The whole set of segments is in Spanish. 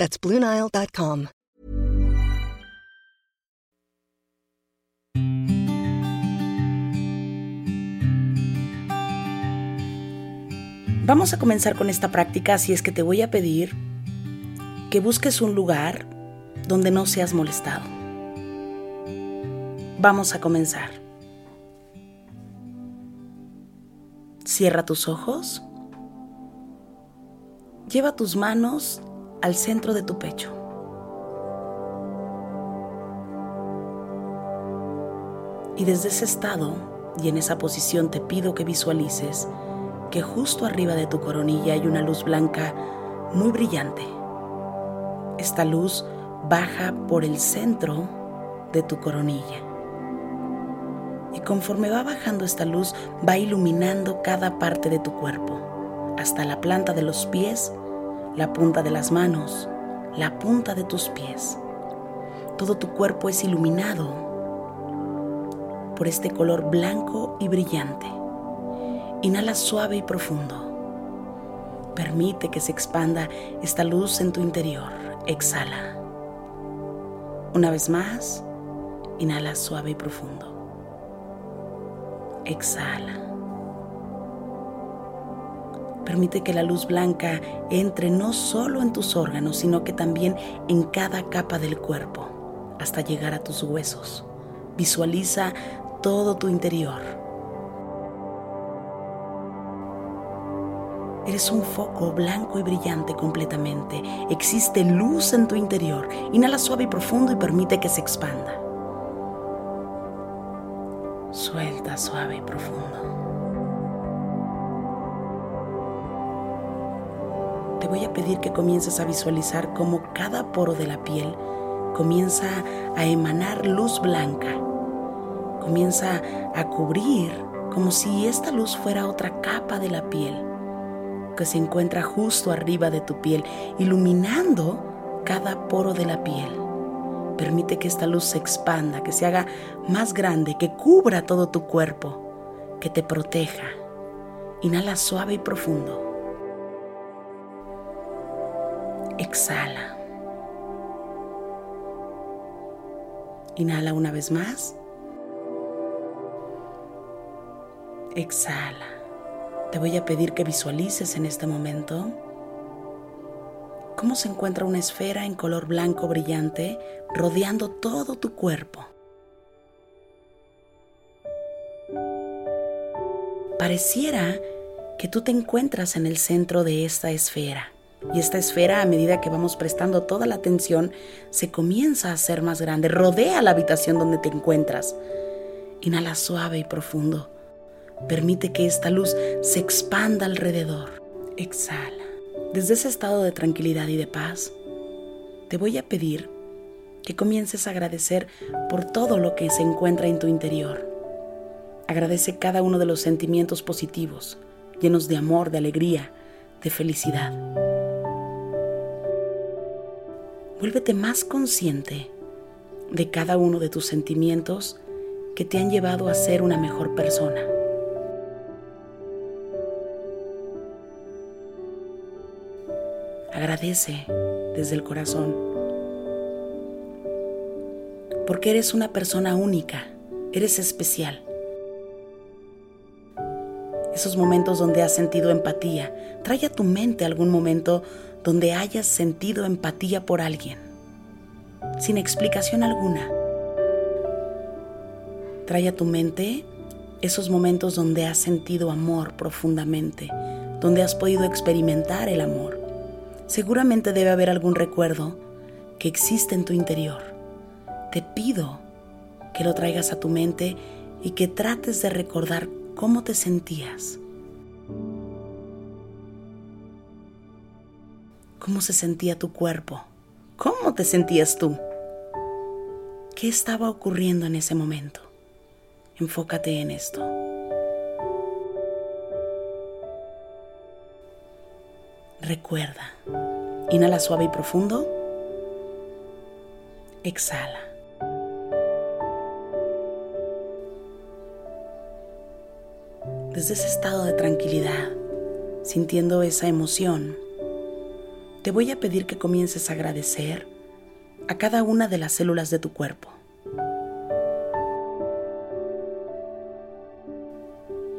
That's BlueNile.com. Vamos a comenzar con esta práctica, así es que te voy a pedir que busques un lugar donde no seas molestado. Vamos a comenzar. Cierra tus ojos. Lleva tus manos al centro de tu pecho. Y desde ese estado y en esa posición te pido que visualices que justo arriba de tu coronilla hay una luz blanca muy brillante. Esta luz baja por el centro de tu coronilla. Y conforme va bajando esta luz, va iluminando cada parte de tu cuerpo, hasta la planta de los pies, la punta de las manos, la punta de tus pies. Todo tu cuerpo es iluminado por este color blanco y brillante. Inhala suave y profundo. Permite que se expanda esta luz en tu interior. Exhala. Una vez más, inhala suave y profundo. Exhala. Permite que la luz blanca entre no solo en tus órganos, sino que también en cada capa del cuerpo, hasta llegar a tus huesos. Visualiza todo tu interior Eres un foco blanco y brillante completamente. Existe luz en tu interior. Inhala suave y profundo y permite que se expanda. Suelta suave y profundo. Voy a pedir que comiences a visualizar cómo cada poro de la piel comienza a emanar luz blanca. Comienza a cubrir como si esta luz fuera otra capa de la piel que se encuentra justo arriba de tu piel, iluminando cada poro de la piel. Permite que esta luz se expanda, que se haga más grande, que cubra todo tu cuerpo, que te proteja. Inhala suave y profundo. Exhala. Inhala una vez más. Exhala. Te voy a pedir que visualices en este momento cómo se encuentra una esfera en color blanco brillante rodeando todo tu cuerpo. Pareciera que tú te encuentras en el centro de esta esfera. Y esta esfera, a medida que vamos prestando toda la atención, se comienza a hacer más grande, rodea la habitación donde te encuentras. Inhala suave y profundo. Permite que esta luz se expanda alrededor. Exhala. Desde ese estado de tranquilidad y de paz, te voy a pedir que comiences a agradecer por todo lo que se encuentra en tu interior. Agradece cada uno de los sentimientos positivos, llenos de amor, de alegría, de felicidad. Vuélvete más consciente de cada uno de tus sentimientos que te han llevado a ser una mejor persona. Agradece desde el corazón. Porque eres una persona única, eres especial. Esos momentos donde has sentido empatía, trae a tu mente algún momento donde hayas sentido empatía por alguien, sin explicación alguna. Trae a tu mente esos momentos donde has sentido amor profundamente, donde has podido experimentar el amor. Seguramente debe haber algún recuerdo que existe en tu interior. Te pido que lo traigas a tu mente y que trates de recordar cómo te sentías. ¿Cómo se sentía tu cuerpo? ¿Cómo te sentías tú? ¿Qué estaba ocurriendo en ese momento? Enfócate en esto. Recuerda, inhala suave y profundo. Exhala. Desde ese estado de tranquilidad, sintiendo esa emoción, te voy a pedir que comiences a agradecer a cada una de las células de tu cuerpo.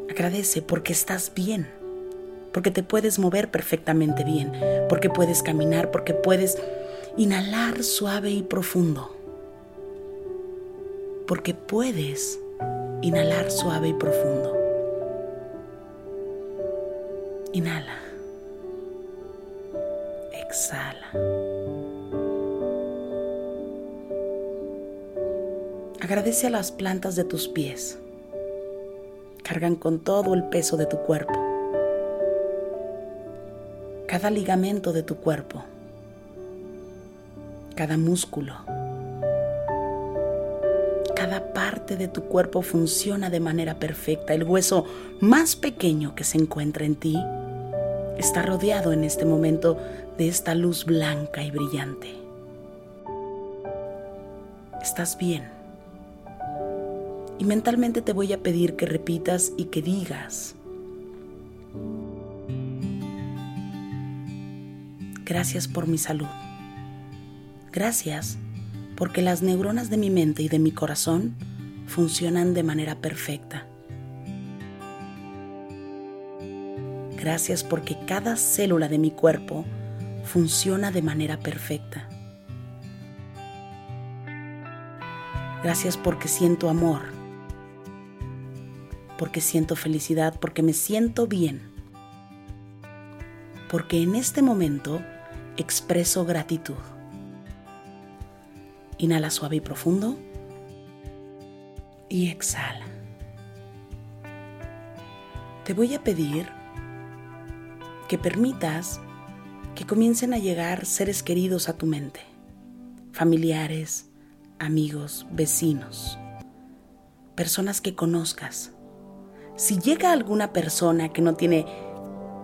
Agradece porque estás bien, porque te puedes mover perfectamente bien, porque puedes caminar, porque puedes inhalar suave y profundo, porque puedes inhalar suave y profundo. Inhala. Exhala. Agradece a las plantas de tus pies. Cargan con todo el peso de tu cuerpo. Cada ligamento de tu cuerpo. Cada músculo. Cada parte de tu cuerpo funciona de manera perfecta. El hueso más pequeño que se encuentra en ti está rodeado en este momento de esta luz blanca y brillante. Estás bien. Y mentalmente te voy a pedir que repitas y que digas, gracias por mi salud. Gracias porque las neuronas de mi mente y de mi corazón funcionan de manera perfecta. Gracias porque cada célula de mi cuerpo funciona de manera perfecta. Gracias porque siento amor, porque siento felicidad, porque me siento bien, porque en este momento expreso gratitud. Inhala suave y profundo y exhala. Te voy a pedir que permitas que comiencen a llegar seres queridos a tu mente, familiares, amigos, vecinos, personas que conozcas. Si llega alguna persona que no tiene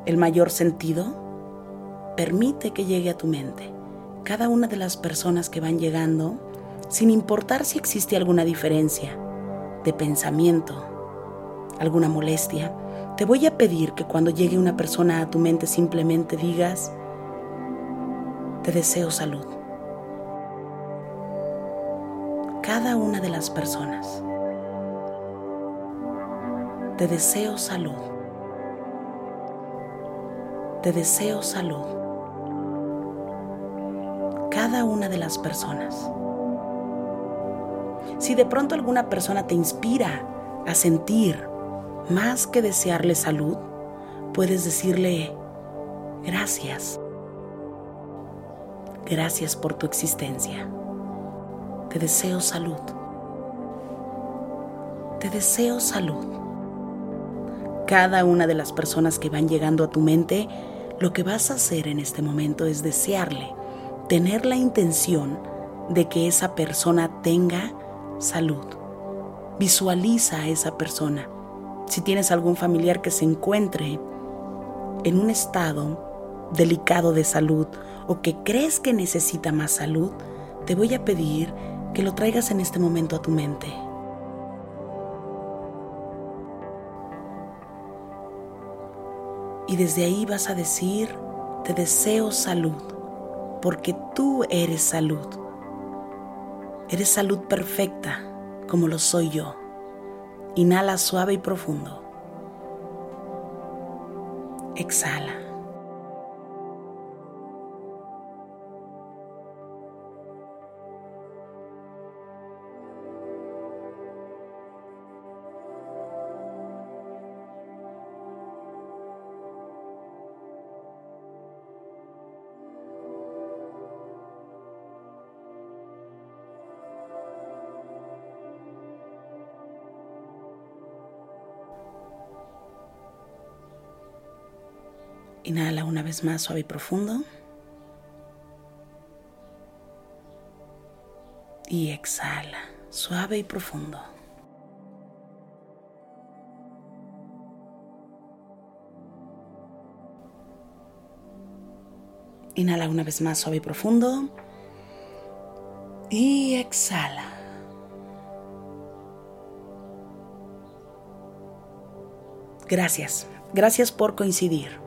el mayor sentido, permite que llegue a tu mente. Cada una de las personas que van llegando, sin importar si existe alguna diferencia de pensamiento, alguna molestia, te voy a pedir que cuando llegue una persona a tu mente simplemente digas, te deseo salud. Cada una de las personas. Te deseo salud. Te deseo salud. Cada una de las personas. Si de pronto alguna persona te inspira a sentir más que desearle salud, puedes decirle, gracias. Gracias por tu existencia. Te deseo salud. Te deseo salud. Cada una de las personas que van llegando a tu mente, lo que vas a hacer en este momento es desearle, tener la intención de que esa persona tenga salud. Visualiza a esa persona si tienes algún familiar que se encuentre en un estado delicado de salud o que crees que necesita más salud, te voy a pedir que lo traigas en este momento a tu mente. Y desde ahí vas a decir, te deseo salud, porque tú eres salud. Eres salud perfecta, como lo soy yo. Inhala suave y profundo. Exhala. Inhala una vez más suave y profundo. Y exhala, suave y profundo. Inhala una vez más suave y profundo. Y exhala. Gracias, gracias por coincidir.